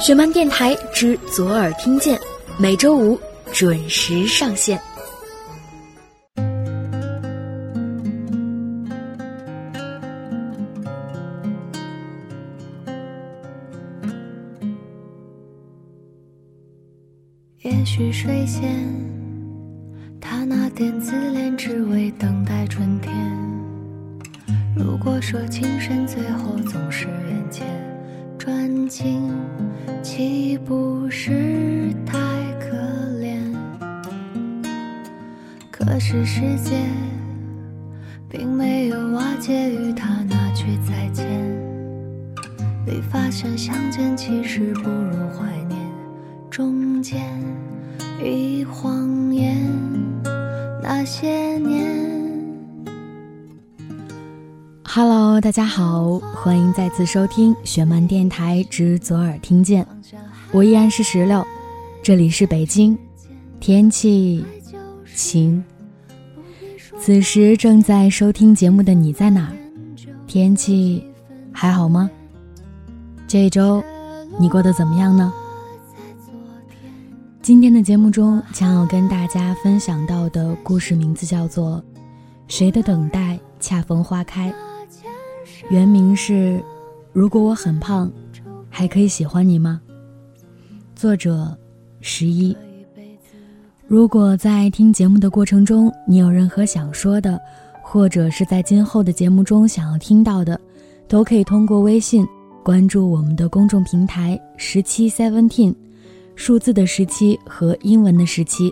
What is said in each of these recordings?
雪漫电台之左耳听见，每周五准时上线。也许水仙，他那点自恋，只为等待春天。如果说情深，最是世界并没有瓦解与他那句再见，里发现相见其实不如怀念。中间一晃眼，那些年。Hello，大家好，欢迎再次收听雪漫电台之左耳听见，我依然是石榴，这里是北京，天气晴。此时正在收听节目的你在哪？天气还好吗？这周你过得怎么样呢？今天的节目中将要跟大家分享到的故事名字叫做《谁的等待恰逢花开》。原名是《如果我很胖，还可以喜欢你吗》。作者十一。如果在听节目的过程中，你有任何想说的，或者是在今后的节目中想要听到的，都可以通过微信关注我们的公众平台十七 Seventeen，数字的十七和英文的十七，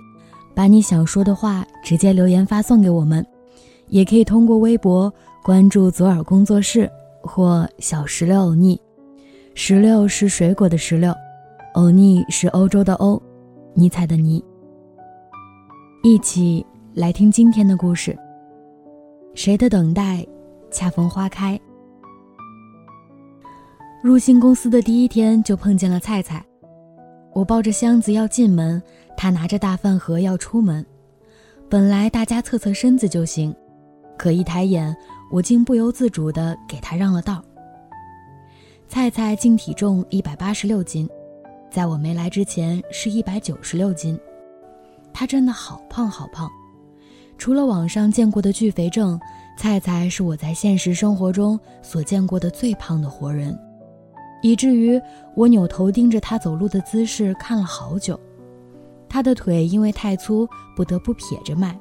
把你想说的话直接留言发送给我们，也可以通过微博。关注左耳工作室或小石榴欧尼，石榴是水果的石榴，欧尼是欧洲的欧，尼采的尼。一起来听今天的故事。谁的等待，恰逢花开。入新公司的第一天就碰见了菜菜，我抱着箱子要进门，他拿着大饭盒要出门。本来大家侧侧身子就行，可一抬眼。我竟不由自主的给他让了道。菜菜净体重一百八十六斤，在我没来之前是一百九十六斤，他真的好胖好胖。除了网上见过的巨肥症，菜菜是我在现实生活中所见过的最胖的活人，以至于我扭头盯着他走路的姿势看了好久。他的腿因为太粗，不得不撇着迈，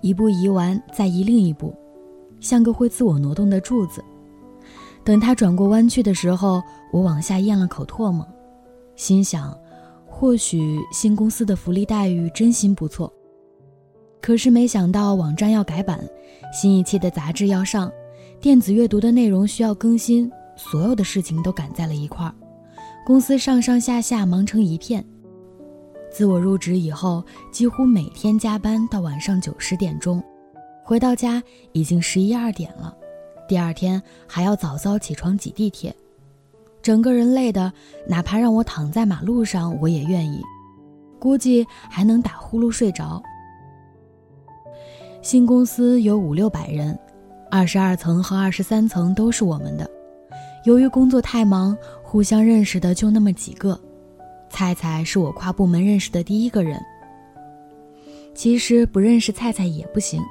一步移完再移另一步。像个会自我挪动的柱子。等他转过弯去的时候，我往下咽了口唾沫，心想，或许新公司的福利待遇真心不错。可是没想到网站要改版，新一期的杂志要上，电子阅读的内容需要更新，所有的事情都赶在了一块儿，公司上上下下忙成一片。自我入职以后，几乎每天加班到晚上九十点钟。回到家已经十一二点了，第二天还要早早起床挤地铁，整个人累的，哪怕让我躺在马路上我也愿意，估计还能打呼噜睡着。新公司有五六百人，二十二层和二十三层都是我们的。由于工作太忙，互相认识的就那么几个。菜菜是我跨部门认识的第一个人。其实不认识菜菜也不行。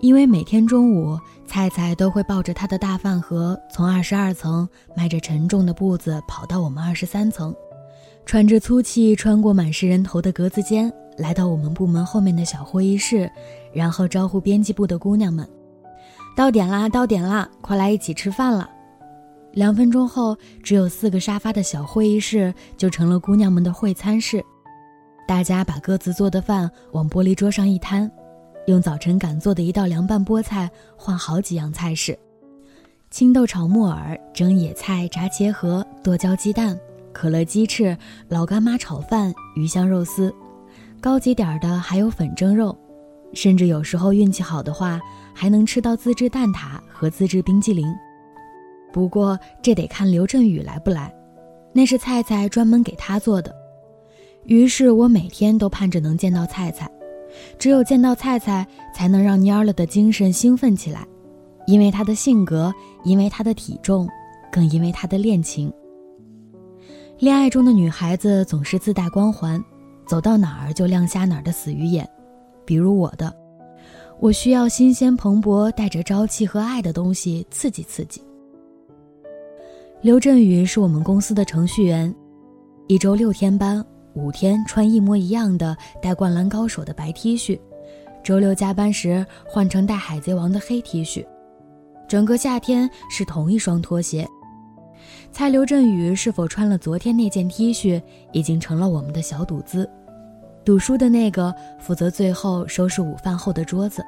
因为每天中午，菜菜都会抱着他的大饭盒，从二十二层迈着沉重的步子跑到我们二十三层，喘着粗气穿过满是人头的格子间，来到我们部门后面的小会议室，然后招呼编辑部的姑娘们：“到点啦，到点啦，快来一起吃饭了。”两分钟后，只有四个沙发的小会议室就成了姑娘们的会餐室，大家把各自做的饭往玻璃桌上一摊。用早晨赶做的一道凉拌菠菜换好几样菜式：青豆炒木耳、蒸野菜、炸茄盒、剁椒鸡蛋、可乐鸡翅、老干妈炒饭、鱼香肉丝。高级点的还有粉蒸肉，甚至有时候运气好的话，还能吃到自制蛋挞和自制冰激凌。不过这得看刘振宇来不来，那是菜菜专门给他做的。于是我每天都盼着能见到菜菜。只有见到菜菜，才能让蔫了的精神兴奋起来，因为她的性格，因为她的体重，更因为她的恋情。恋爱中的女孩子总是自带光环，走到哪儿就亮瞎哪儿的死鱼眼，比如我的，我需要新鲜蓬勃、带着朝气和爱的东西刺激刺激。刘振宇是我们公司的程序员，一周六天班，五天穿一模一样的带灌篮高手的白 T 恤，周六加班时换成带海贼王的黑 T 恤，整个夏天是同一双拖鞋。猜刘振宇是否穿了昨天那件 T 恤，已经成了我们的小赌资。赌输的那个负责最后收拾午饭后的桌子。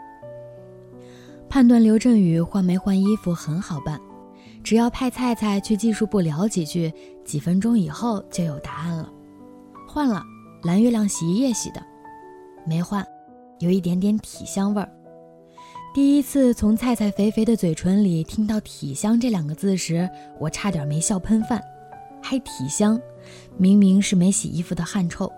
判断刘振宇换没换衣服很好办。只要派菜菜去技术部聊几句，几分钟以后就有答案了。换了蓝月亮洗衣液洗的，没换，有一点点体香味儿。第一次从菜菜肥肥的嘴唇里听到“体香”这两个字时，我差点没笑喷饭。还体香，明明是没洗衣服的汗臭。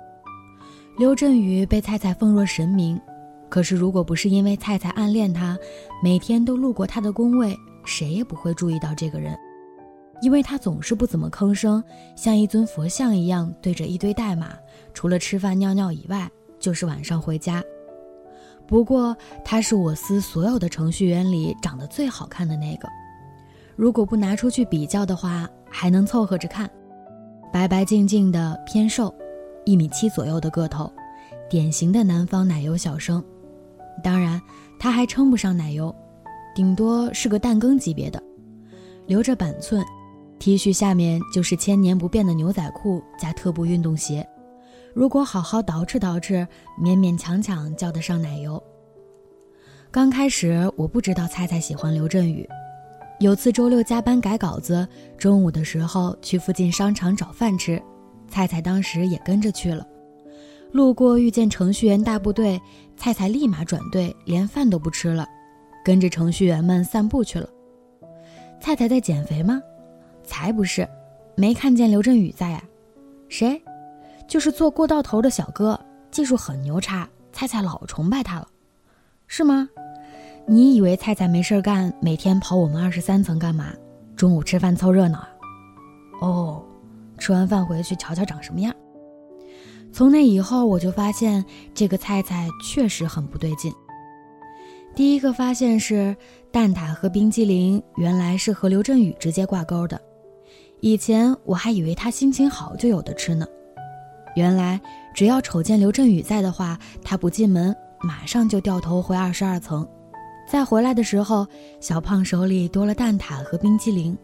刘振宇被菜菜奉若神明，可是如果不是因为菜菜暗恋他，每天都路过他的工位。谁也不会注意到这个人，因为他总是不怎么吭声，像一尊佛像一样对着一堆代码，除了吃饭尿尿以外，就是晚上回家。不过他是我司所有的程序员里长得最好看的那个，如果不拿出去比较的话，还能凑合着看。白白净净的，偏瘦，一米七左右的个头，典型的南方奶油小生。当然，他还称不上奶油。顶多是个蛋羹级别的，留着板寸，T 恤下面就是千年不变的牛仔裤加特步运动鞋。如果好好捯饬捯饬，勉勉强强叫得上奶油。刚开始我不知道菜菜喜欢刘振宇，有次周六加班改稿子，中午的时候去附近商场找饭吃，菜菜当时也跟着去了。路过遇见程序员大部队，菜菜立马转队，连饭都不吃了。跟着程序员们散步去了。菜菜在减肥吗？才不是，没看见刘振宇在呀。谁？就是做过道头的小哥，技术很牛叉，菜菜老崇拜他了。是吗？你以为菜菜没事干，每天跑我们二十三层干嘛？中午吃饭凑热闹啊？哦，吃完饭回去瞧瞧长什么样。从那以后，我就发现这个菜菜确实很不对劲。第一个发现是蛋挞和冰激凌原来是和刘振宇直接挂钩的，以前我还以为他心情好就有的吃呢。原来只要瞅见刘振宇在的话，他不进门马上就掉头回二十二层，再回来的时候，小胖手里多了蛋挞和冰激凌，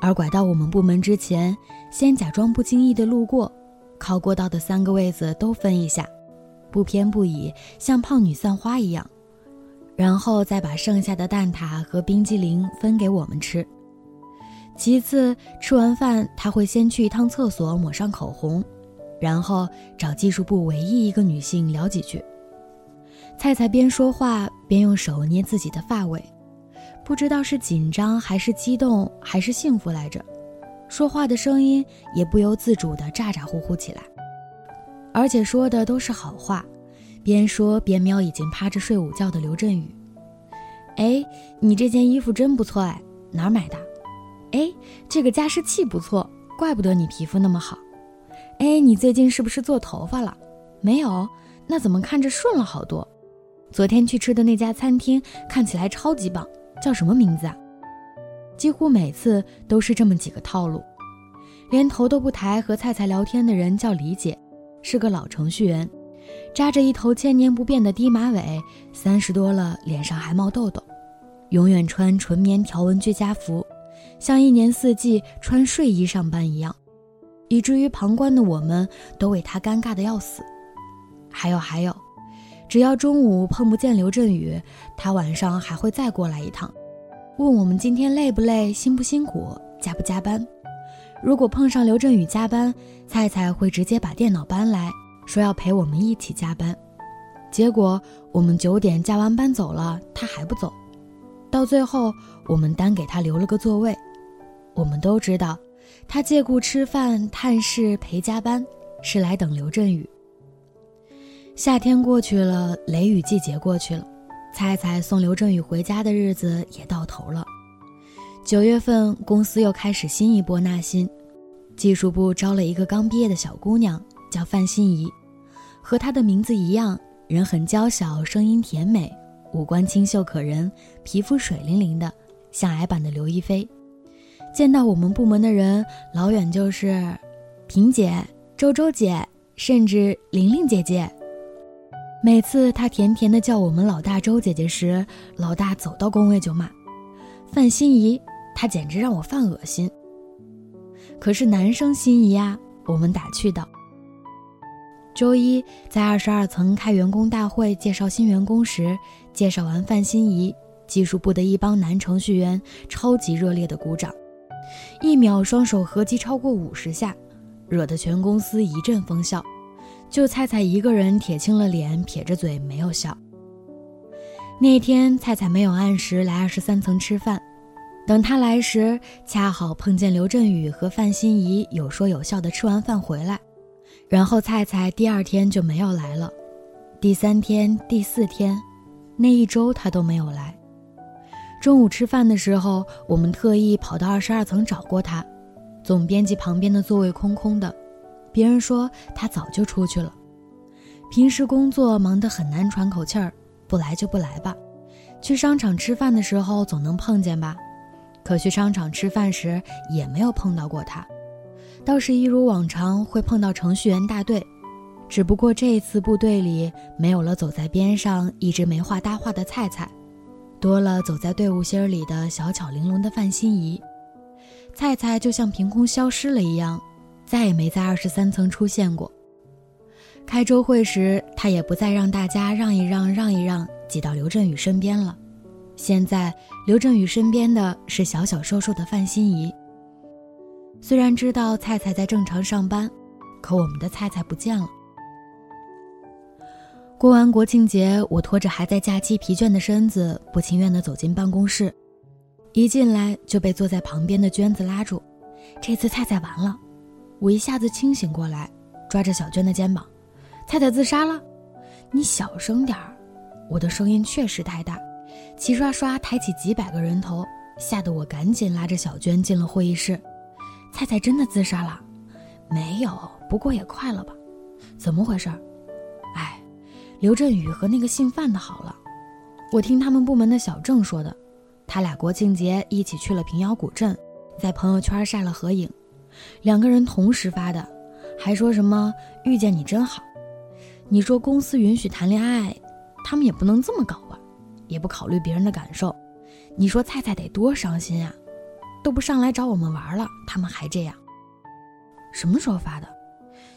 而拐到我们部门之前，先假装不经意的路过，靠过道的三个位子都分一下，不偏不倚，像胖女散花一样。然后再把剩下的蛋挞和冰激凌分给我们吃。其次，吃完饭他会先去一趟厕所抹上口红，然后找技术部唯一一个女性聊几句。菜菜边说话边用手捏自己的发尾，不知道是紧张还是激动还是幸福来着，说话的声音也不由自主地咋咋呼呼起来，而且说的都是好话。边说边瞄已经趴着睡午觉的刘振宇，哎，你这件衣服真不错哎，哪儿买的？哎，这个加湿器不错，怪不得你皮肤那么好。哎，你最近是不是做头发了？没有，那怎么看着顺了好多？昨天去吃的那家餐厅看起来超级棒，叫什么名字啊？几乎每次都是这么几个套路，连头都不抬和菜菜聊天的人叫李姐，是个老程序员。扎着一头千年不变的低马尾，三十多了，脸上还冒痘痘，永远穿纯棉条纹居家服，像一年四季穿睡衣上班一样，以至于旁观的我们都为他尴尬的要死。还有还有，只要中午碰不见刘振宇，他晚上还会再过来一趟，问我们今天累不累，辛不辛苦，加不加班。如果碰上刘振宇加班，菜菜会直接把电脑搬来。说要陪我们一起加班，结果我们九点加完班走了，他还不走。到最后，我们单给他留了个座位。我们都知道，他借故吃饭、探视、陪加班，是来等刘振宇。夏天过去了，雷雨季节过去了，菜菜送刘振宇回家的日子也到头了。九月份，公司又开始新一波纳新。技术部招了一个刚毕业的小姑娘，叫范心怡，和她的名字一样，人很娇小，声音甜美，五官清秀可人，皮肤水灵灵的，像矮版的刘亦菲。见到我们部门的人，老远就是萍姐、周周姐，甚至玲玲姐姐。每次她甜甜的叫我们老大周姐姐时，老大走到工位就骂范心怡，她简直让我犯恶心。可是男生心仪呀，我们打趣道。周一在二十二层开员工大会介绍新员工时，介绍完范心怡，技术部的一帮男程序员超级热烈的鼓掌，一秒双手合击超过五十下，惹得全公司一阵疯笑。就菜菜一个人铁青了脸，撇着嘴没有笑。那天菜菜没有按时来二十三层吃饭。等他来时，恰好碰见刘振宇和范心怡有说有笑的吃完饭回来，然后菜菜第二天就没有来了，第三天、第四天，那一周他都没有来。中午吃饭的时候，我们特意跑到二十二层找过他，总编辑旁边的座位空空的，别人说他早就出去了。平时工作忙得很难喘口气儿，不来就不来吧，去商场吃饭的时候总能碰见吧。可去商场吃饭时也没有碰到过他，倒是一如往常会碰到程序员大队，只不过这一次部队里没有了走在边上一直没话搭话的菜菜，多了走在队伍心里的小巧玲珑的范心怡。菜菜就像凭空消失了一样，再也没在二十三层出现过。开周会时，他也不再让大家让一让让一让，挤到刘振宇身边了。现在，刘振宇身边的是小小瘦瘦的范心怡。虽然知道菜菜在正常上班，可我们的菜菜不见了。过完国庆节，我拖着还在假期疲倦的身子，不情愿地走进办公室。一进来就被坐在旁边的娟子拉住。这次菜菜完了，我一下子清醒过来，抓着小娟的肩膀：“菜菜自杀了，你小声点儿。”我的声音确实太大。齐刷刷抬起几百个人头，吓得我赶紧拉着小娟进了会议室。菜菜真的自杀了？没有，不过也快了吧？怎么回事？哎，刘振宇和那个姓范的好了。我听他们部门的小郑说的，他俩国庆节一起去了平遥古镇，在朋友圈晒了合影，两个人同时发的，还说什么遇见你真好。你说公司允许谈恋爱，他们也不能这么搞吧？也不考虑别人的感受，你说菜菜得多伤心啊！都不上来找我们玩了，他们还这样。什么时候发的？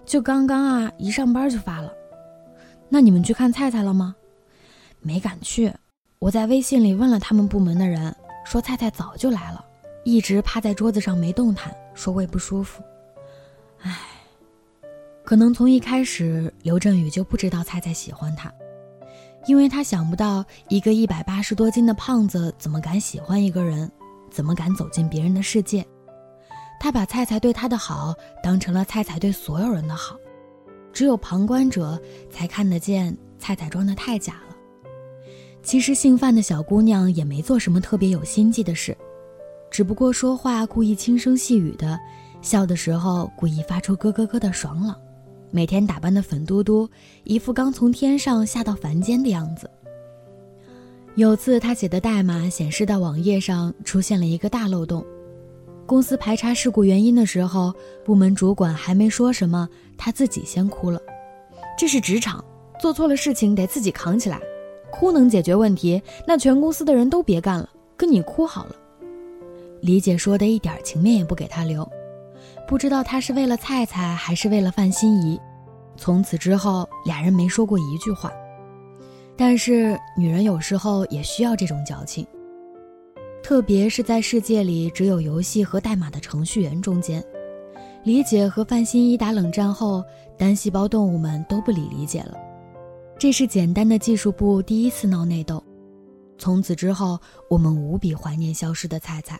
就刚刚啊，一上班就发了。那你们去看菜菜了吗？没敢去。我在微信里问了他们部门的人，说菜菜早就来了，一直趴在桌子上没动弹，说胃不舒服。唉，可能从一开始刘振宇就不知道菜菜喜欢他。因为他想不到一个一百八十多斤的胖子怎么敢喜欢一个人，怎么敢走进别人的世界。他把菜菜对他的好当成了菜菜对所有人的好，只有旁观者才看得见菜菜装的太假了。其实姓范的小姑娘也没做什么特别有心计的事，只不过说话故意轻声细语的，笑的时候故意发出咯咯咯的爽朗。每天打扮的粉嘟嘟，一副刚从天上下到凡间的样子。有次他写的代码显示到网页上出现了一个大漏洞，公司排查事故原因的时候，部门主管还没说什么，他自己先哭了。这是职场，做错了事情得自己扛起来，哭能解决问题，那全公司的人都别干了，跟你哭好了。李姐说的一点情面也不给他留。不知道他是为了菜菜还是为了范心怡，从此之后俩人没说过一句话。但是女人有时候也需要这种矫情，特别是在世界里只有游戏和代码的程序员中间。李姐和范心怡打冷战后，单细胞动物们都不理李姐了。这是简单的技术部第一次闹内斗。从此之后，我们无比怀念消失的菜菜。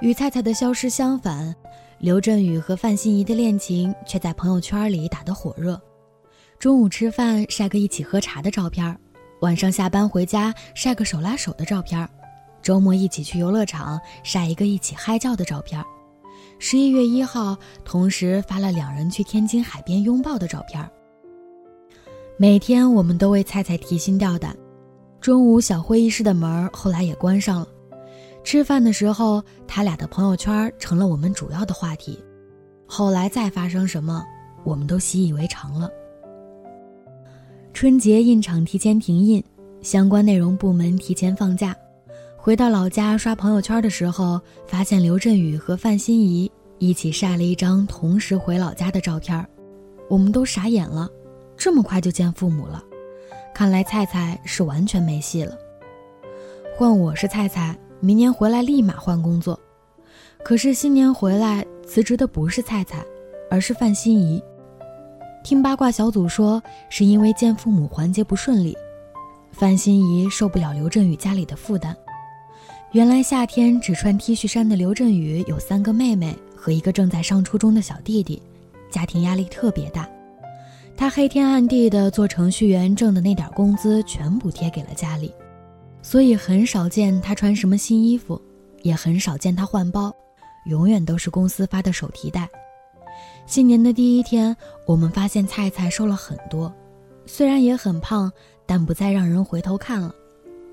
与菜菜的消失相反。刘振宇和范心怡的恋情却在朋友圈里打得火热。中午吃饭晒个一起喝茶的照片，晚上下班回家晒个手拉手的照片，周末一起去游乐场晒一个一起嗨叫的照片，十一月一号，同时发了两人去天津海边拥抱的照片。每天我们都为菜菜提心吊胆。中午小会议室的门后来也关上了。吃饭的时候，他俩的朋友圈成了我们主要的话题。后来再发生什么，我们都习以为常了。春节印厂提前停印，相关内容部门提前放假。回到老家刷朋友圈的时候，发现刘振宇和范心怡一起晒了一张同时回老家的照片，我们都傻眼了，这么快就见父母了，看来菜菜是完全没戏了。换我是菜菜，明年回来立马换工作。可是新年回来辞职的不是菜菜，而是范心怡。听八卦小组说，是因为见父母环节不顺利，范心怡受不了刘振宇家里的负担。原来夏天只穿 T 恤衫的刘振宇有三个妹妹和一个正在上初中的小弟弟，家庭压力特别大。他黑天暗地的做程序员挣的那点工资全补贴给了家里，所以很少见他穿什么新衣服，也很少见他换包，永远都是公司发的手提袋。新年的第一天，我们发现菜菜瘦了很多，虽然也很胖，但不再让人回头看了。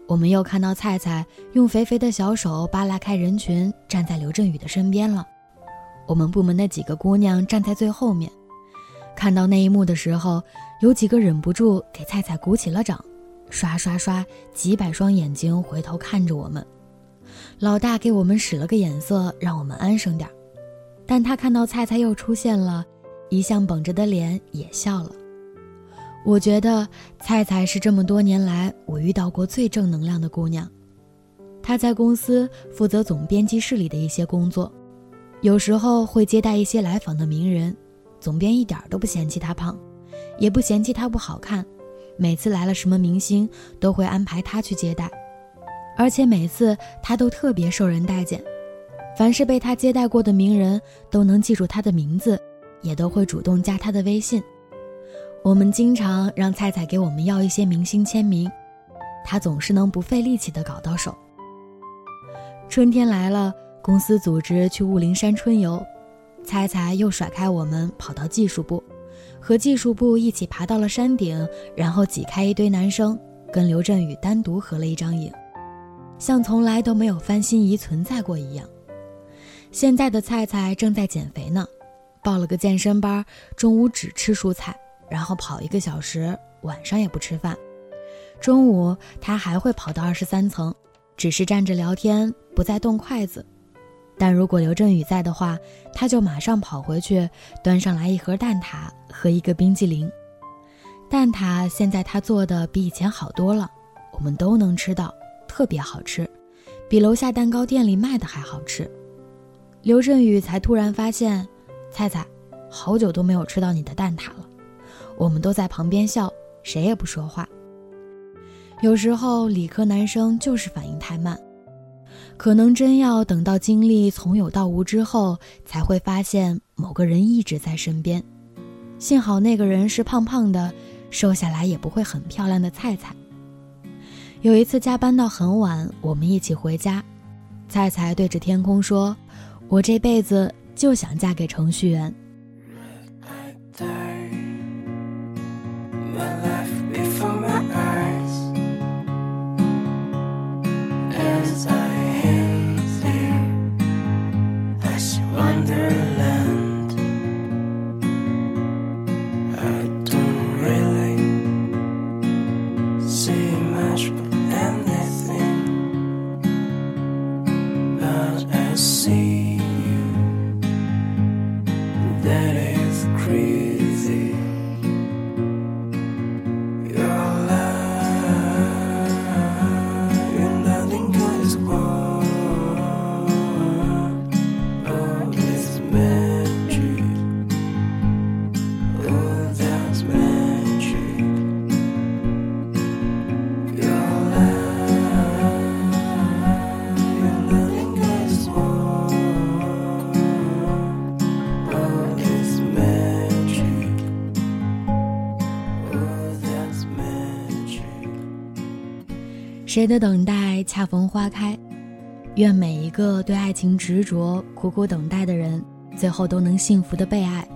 我们又看到菜菜用肥肥的小手扒拉开人群，站在刘振宇的身边了。我们部门的几个姑娘站在最后面，看到那一幕的时候，有几个忍不住给菜菜鼓起了掌，刷刷刷，几百双眼睛回头看着我们。老大给我们使了个眼色，让我们安生点但他看到菜菜又出现了，一向绷着的脸也笑了。我觉得菜菜是这么多年来我遇到过最正能量的姑娘。她在公司负责总编辑室里的一些工作，有时候会接待一些来访的名人，总编一点都不嫌弃她胖，也不嫌弃她不好看。每次来了什么明星，都会安排她去接待，而且每次她都特别受人待见。凡是被他接待过的名人，都能记住他的名字，也都会主动加他的微信。我们经常让菜菜给我们要一些明星签名，他总是能不费力气的搞到手。春天来了，公司组织去雾灵山春游，菜菜又甩开我们跑到技术部，和技术部一起爬到了山顶，然后挤开一堆男生，跟刘振宇单独合了一张影，像从来都没有翻心仪存在过一样。现在的菜菜正在减肥呢，报了个健身班，中午只吃蔬菜。然后跑一个小时，晚上也不吃饭。中午他还会跑到二十三层，只是站着聊天，不再动筷子。但如果刘振宇在的话，他就马上跑回去，端上来一盒蛋挞和一个冰激凌。蛋挞现在他做的比以前好多了，我们都能吃到，特别好吃，比楼下蛋糕店里卖的还好吃。刘振宇才突然发现，菜菜，好久都没有吃到你的蛋挞了。我们都在旁边笑，谁也不说话。有时候理科男生就是反应太慢，可能真要等到经历从有到无之后，才会发现某个人一直在身边。幸好那个人是胖胖的，瘦下来也不会很漂亮的菜菜。有一次加班到很晚，我们一起回家，菜菜对着天空说：“我这辈子就想嫁给程序员。”“谁的等待恰逢花开”，愿每一个对爱情执着、苦苦等待的人，最后都能幸福的被爱。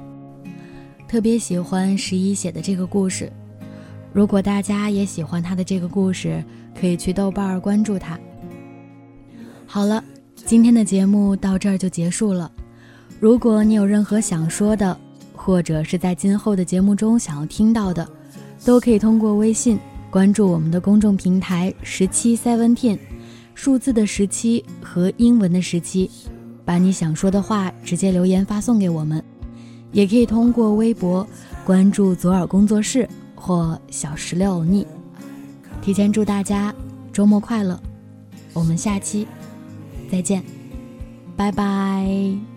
特别喜欢十一写的这个故事，如果大家也喜欢他的这个故事，可以去豆瓣关注他。好了，今天的节目到这儿就结束了。如果你有任何想说的，或者是在今后的节目中想要听到的，都可以通过微信关注我们的公众平台十七 seventeen，数字的十七和英文的十七，把你想说的话直接留言发送给我们。也可以通过微博关注左耳工作室或小石榴欧尼。提前祝大家周末快乐，我们下期再见，拜拜。